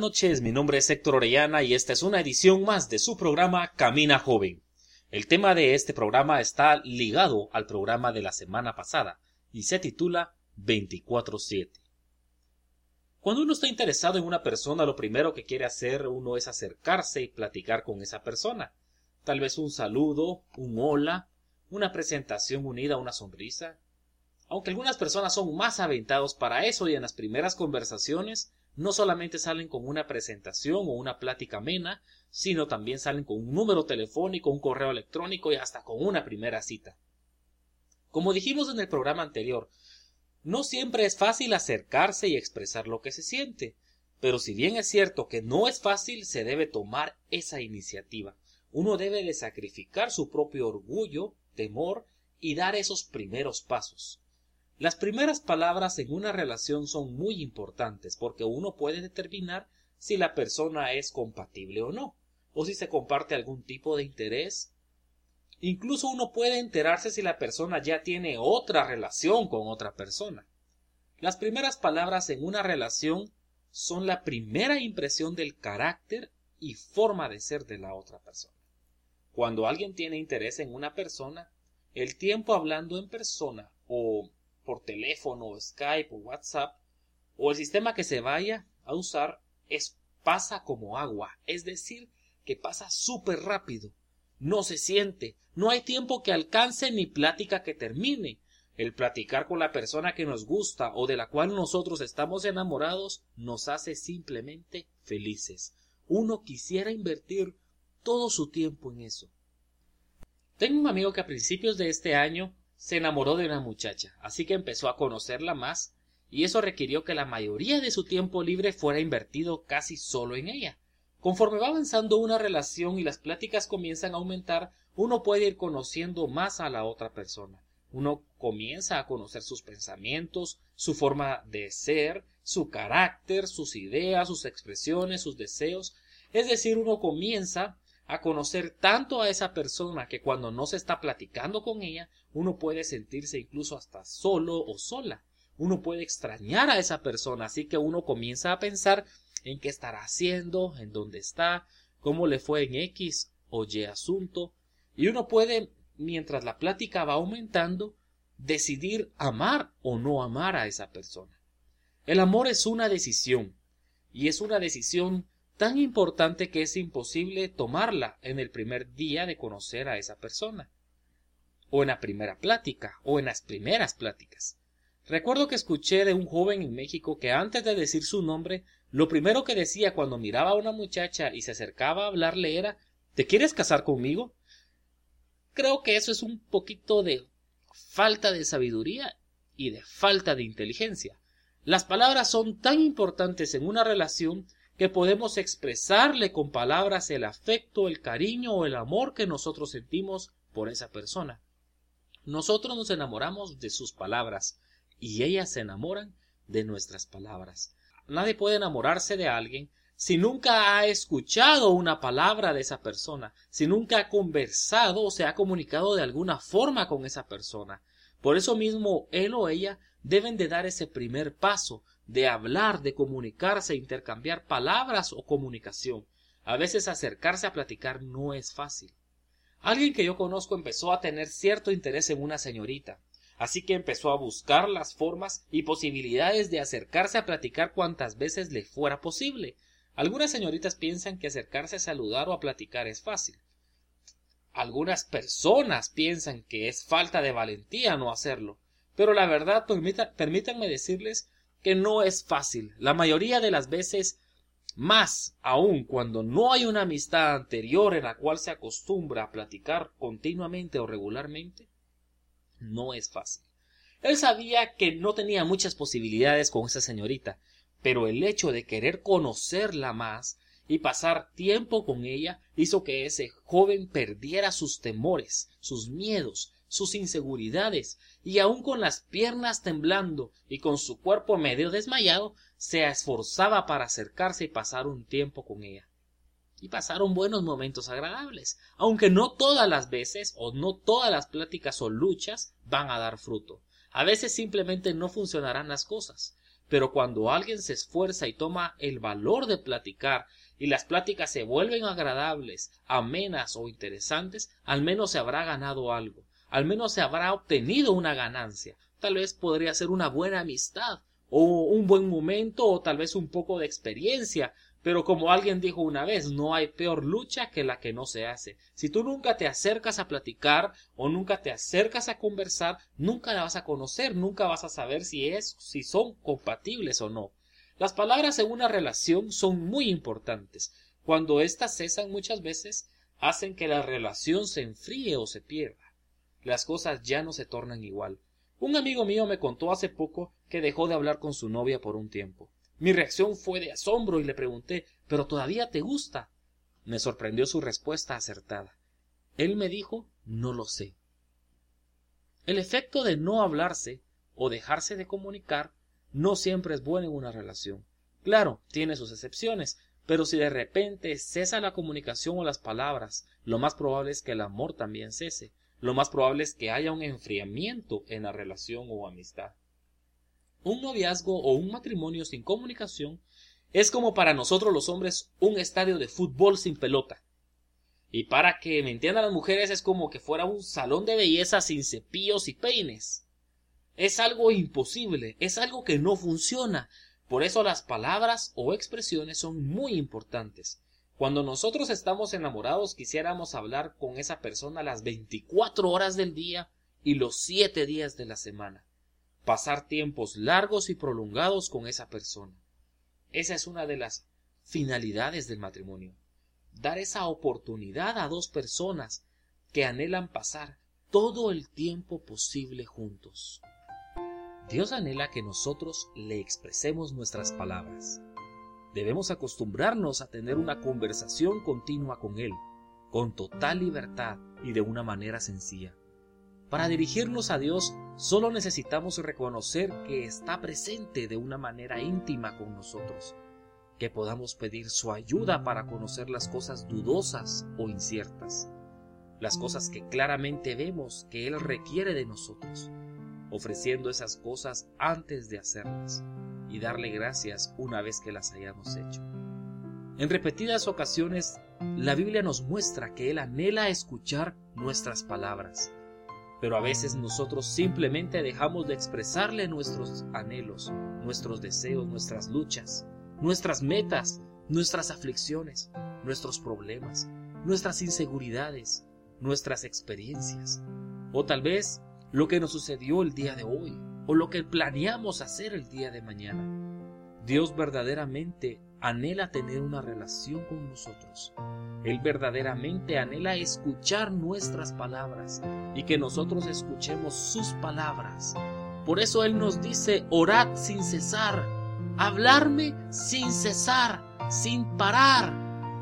Buenas noches, mi nombre es Héctor Orellana y esta es una edición más de su programa Camina Joven. El tema de este programa está ligado al programa de la semana pasada y se titula 24-7. Cuando uno está interesado en una persona, lo primero que quiere hacer uno es acercarse y platicar con esa persona. Tal vez un saludo, un hola, una presentación unida a una sonrisa. Aunque algunas personas son más aventados para eso y en las primeras conversaciones no solamente salen con una presentación o una plática amena, sino también salen con un número telefónico, un correo electrónico y hasta con una primera cita. Como dijimos en el programa anterior, no siempre es fácil acercarse y expresar lo que se siente, pero si bien es cierto que no es fácil, se debe tomar esa iniciativa. Uno debe de sacrificar su propio orgullo, temor y dar esos primeros pasos. Las primeras palabras en una relación son muy importantes porque uno puede determinar si la persona es compatible o no, o si se comparte algún tipo de interés. Incluso uno puede enterarse si la persona ya tiene otra relación con otra persona. Las primeras palabras en una relación son la primera impresión del carácter y forma de ser de la otra persona. Cuando alguien tiene interés en una persona, el tiempo hablando en persona o por teléfono, Skype o WhatsApp, o el sistema que se vaya a usar, es pasa como agua, es decir, que pasa súper rápido, no se siente, no hay tiempo que alcance ni plática que termine. El platicar con la persona que nos gusta o de la cual nosotros estamos enamorados nos hace simplemente felices. Uno quisiera invertir todo su tiempo en eso. Tengo un amigo que a principios de este año se enamoró de una muchacha, así que empezó a conocerla más, y eso requirió que la mayoría de su tiempo libre fuera invertido casi solo en ella. Conforme va avanzando una relación y las pláticas comienzan a aumentar, uno puede ir conociendo más a la otra persona. Uno comienza a conocer sus pensamientos, su forma de ser, su carácter, sus ideas, sus expresiones, sus deseos. Es decir, uno comienza a conocer tanto a esa persona que cuando no se está platicando con ella, uno puede sentirse incluso hasta solo o sola. Uno puede extrañar a esa persona, así que uno comienza a pensar en qué estará haciendo, en dónde está, cómo le fue en X o Y asunto, y uno puede, mientras la plática va aumentando, decidir amar o no amar a esa persona. El amor es una decisión, y es una decisión tan importante que es imposible tomarla en el primer día de conocer a esa persona, o en la primera plática, o en las primeras pláticas. Recuerdo que escuché de un joven en México que antes de decir su nombre, lo primero que decía cuando miraba a una muchacha y se acercaba a hablarle era ¿Te quieres casar conmigo? Creo que eso es un poquito de falta de sabiduría y de falta de inteligencia. Las palabras son tan importantes en una relación que podemos expresarle con palabras el afecto, el cariño o el amor que nosotros sentimos por esa persona. Nosotros nos enamoramos de sus palabras y ellas se enamoran de nuestras palabras. Nadie puede enamorarse de alguien si nunca ha escuchado una palabra de esa persona, si nunca ha conversado o se ha comunicado de alguna forma con esa persona. Por eso mismo él o ella deben de dar ese primer paso de hablar, de comunicarse, intercambiar palabras o comunicación. A veces acercarse a platicar no es fácil. Alguien que yo conozco empezó a tener cierto interés en una señorita, así que empezó a buscar las formas y posibilidades de acercarse a platicar cuantas veces le fuera posible. Algunas señoritas piensan que acercarse a saludar o a platicar es fácil. Algunas personas piensan que es falta de valentía no hacerlo, pero la verdad permítanme decirles que no es fácil. La mayoría de las veces, más aún cuando no hay una amistad anterior en la cual se acostumbra a platicar continuamente o regularmente, no es fácil. Él sabía que no tenía muchas posibilidades con esa señorita, pero el hecho de querer conocerla más y pasar tiempo con ella hizo que ese joven perdiera sus temores, sus miedos, sus inseguridades, y aun con las piernas temblando y con su cuerpo medio desmayado, se esforzaba para acercarse y pasar un tiempo con ella. Y pasaron buenos momentos agradables, aunque no todas las veces o no todas las pláticas o luchas van a dar fruto. A veces simplemente no funcionarán las cosas, pero cuando alguien se esfuerza y toma el valor de platicar y las pláticas se vuelven agradables, amenas o interesantes, al menos se habrá ganado algo, al menos se habrá obtenido una ganancia. Tal vez podría ser una buena amistad, o un buen momento, o tal vez un poco de experiencia, pero como alguien dijo una vez, no hay peor lucha que la que no se hace. Si tú nunca te acercas a platicar o nunca te acercas a conversar, nunca la vas a conocer, nunca vas a saber si es, si son compatibles o no. Las palabras en una relación son muy importantes. Cuando éstas cesan muchas veces, hacen que la relación se enfríe o se pierda. Las cosas ya no se tornan igual. Un amigo mío me contó hace poco que dejó de hablar con su novia por un tiempo. Mi reacción fue de asombro y le pregunté ¿Pero todavía te gusta? Me sorprendió su respuesta acertada. Él me dijo No lo sé. El efecto de no hablarse o dejarse de comunicar no siempre es bueno en una relación. Claro, tiene sus excepciones, pero si de repente cesa la comunicación o las palabras, lo más probable es que el amor también cese, lo más probable es que haya un enfriamiento en la relación o amistad. Un noviazgo o un matrimonio sin comunicación es como para nosotros los hombres un estadio de fútbol sin pelota. Y para que me entiendan las mujeres es como que fuera un salón de belleza sin cepillos y peines. Es algo imposible, es algo que no funciona. Por eso las palabras o expresiones son muy importantes. Cuando nosotros estamos enamorados quisiéramos hablar con esa persona las 24 horas del día y los 7 días de la semana pasar tiempos largos y prolongados con esa persona. Esa es una de las finalidades del matrimonio. Dar esa oportunidad a dos personas que anhelan pasar todo el tiempo posible juntos. Dios anhela que nosotros le expresemos nuestras palabras. Debemos acostumbrarnos a tener una conversación continua con Él, con total libertad y de una manera sencilla. Para dirigirnos a Dios solo necesitamos reconocer que está presente de una manera íntima con nosotros, que podamos pedir su ayuda para conocer las cosas dudosas o inciertas, las cosas que claramente vemos que Él requiere de nosotros, ofreciendo esas cosas antes de hacerlas y darle gracias una vez que las hayamos hecho. En repetidas ocasiones, la Biblia nos muestra que Él anhela escuchar nuestras palabras pero a veces nosotros simplemente dejamos de expresarle nuestros anhelos, nuestros deseos, nuestras luchas, nuestras metas, nuestras aflicciones, nuestros problemas, nuestras inseguridades, nuestras experiencias, o tal vez lo que nos sucedió el día de hoy, o lo que planeamos hacer el día de mañana. Dios verdaderamente anhela tener una relación con nosotros. Él verdaderamente anhela escuchar nuestras palabras y que nosotros escuchemos sus palabras. Por eso Él nos dice, orad sin cesar, hablarme sin cesar, sin parar,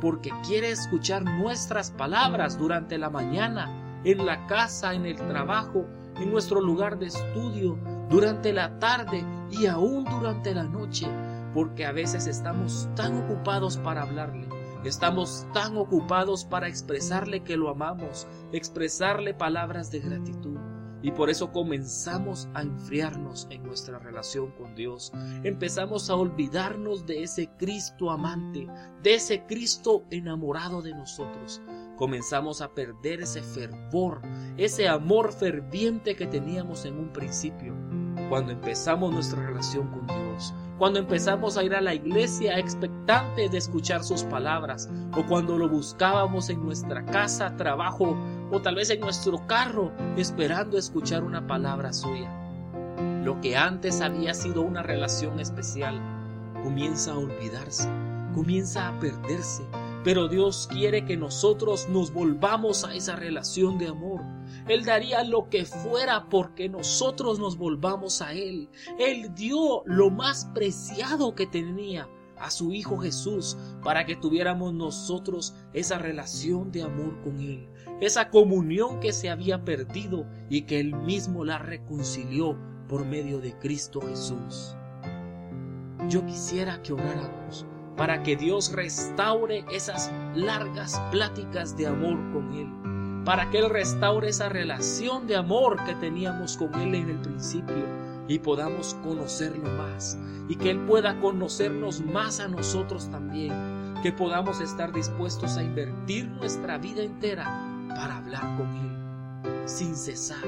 porque quiere escuchar nuestras palabras durante la mañana, en la casa, en el trabajo, en nuestro lugar de estudio, durante la tarde y aún durante la noche porque a veces estamos tan ocupados para hablarle, estamos tan ocupados para expresarle que lo amamos, expresarle palabras de gratitud. Y por eso comenzamos a enfriarnos en nuestra relación con Dios. Empezamos a olvidarnos de ese Cristo amante, de ese Cristo enamorado de nosotros. Comenzamos a perder ese fervor, ese amor ferviente que teníamos en un principio, cuando empezamos nuestra relación con Dios cuando empezamos a ir a la iglesia expectantes de escuchar sus palabras, o cuando lo buscábamos en nuestra casa, trabajo, o tal vez en nuestro carro, esperando escuchar una palabra suya. Lo que antes había sido una relación especial comienza a olvidarse, comienza a perderse, pero Dios quiere que nosotros nos volvamos a esa relación de amor él daría lo que fuera porque nosotros nos volvamos a Él. Él dio lo más preciado que tenía a su Hijo Jesús para que tuviéramos nosotros esa relación de amor con Él, esa comunión que se había perdido y que Él mismo la reconcilió por medio de Cristo Jesús. Yo quisiera que oráramos para que Dios restaure esas largas pláticas de amor con Él, para que Él restaure esa relación de amor que teníamos con Él en el principio y podamos conocerlo más y que Él pueda conocernos más a nosotros también, que podamos estar dispuestos a invertir nuestra vida entera para hablar con Él, sin cesar,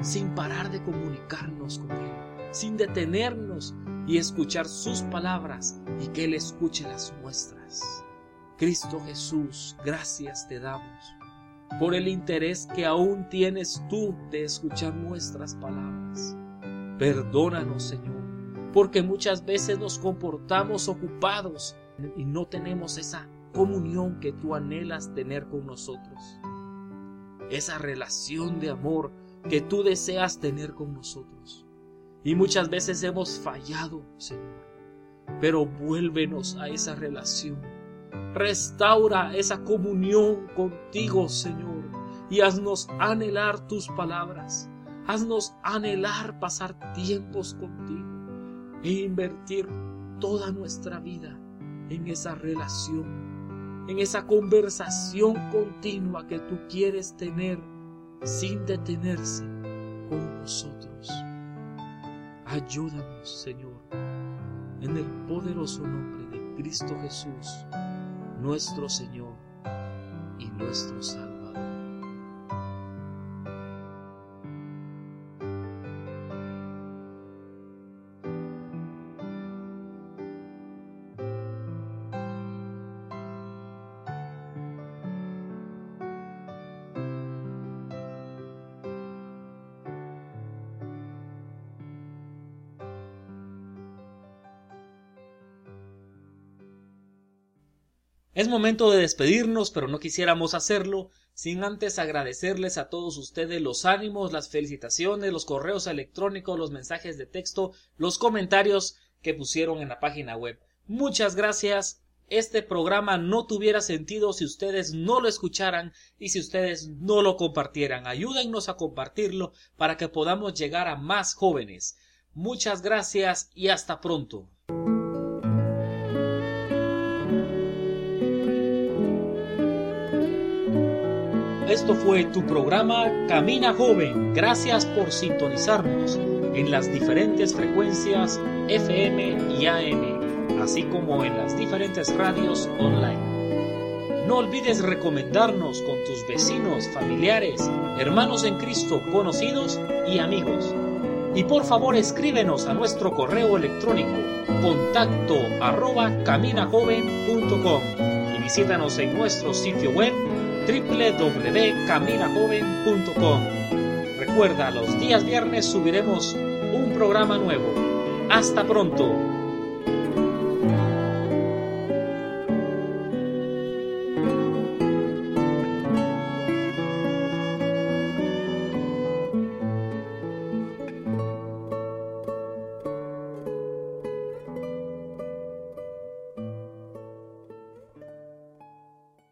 sin parar de comunicarnos con Él, sin detenernos y escuchar sus palabras y que Él escuche las nuestras. Cristo Jesús, gracias te damos por el interés que aún tienes tú de escuchar nuestras palabras. Perdónanos, Señor, porque muchas veces nos comportamos ocupados y no tenemos esa comunión que tú anhelas tener con nosotros. Esa relación de amor que tú deseas tener con nosotros. Y muchas veces hemos fallado, Señor. Pero vuélvenos a esa relación. Restaura esa comunión contigo, Señor. Y haznos anhelar tus palabras. Haznos anhelar pasar tiempos contigo e invertir toda nuestra vida en esa relación, en esa conversación continua que tú quieres tener sin detenerse con nosotros. Ayúdanos, Señor, en el poderoso nombre de Cristo Jesús, nuestro Señor y nuestro Salvador. Es momento de despedirnos, pero no quisiéramos hacerlo sin antes agradecerles a todos ustedes los ánimos, las felicitaciones, los correos electrónicos, los mensajes de texto, los comentarios que pusieron en la página web. Muchas gracias. Este programa no tuviera sentido si ustedes no lo escucharan y si ustedes no lo compartieran. Ayúdennos a compartirlo para que podamos llegar a más jóvenes. Muchas gracias y hasta pronto. Esto fue tu programa Camina Joven. Gracias por sintonizarnos en las diferentes frecuencias FM y AM, así como en las diferentes radios online. No olvides recomendarnos con tus vecinos, familiares, hermanos en Cristo, conocidos y amigos. Y por favor escríbenos a nuestro correo electrónico contacto arroba caminajoven.com y visítanos en nuestro sitio web www.caminajoven.com. Recuerda, los días viernes subiremos un programa nuevo. Hasta pronto.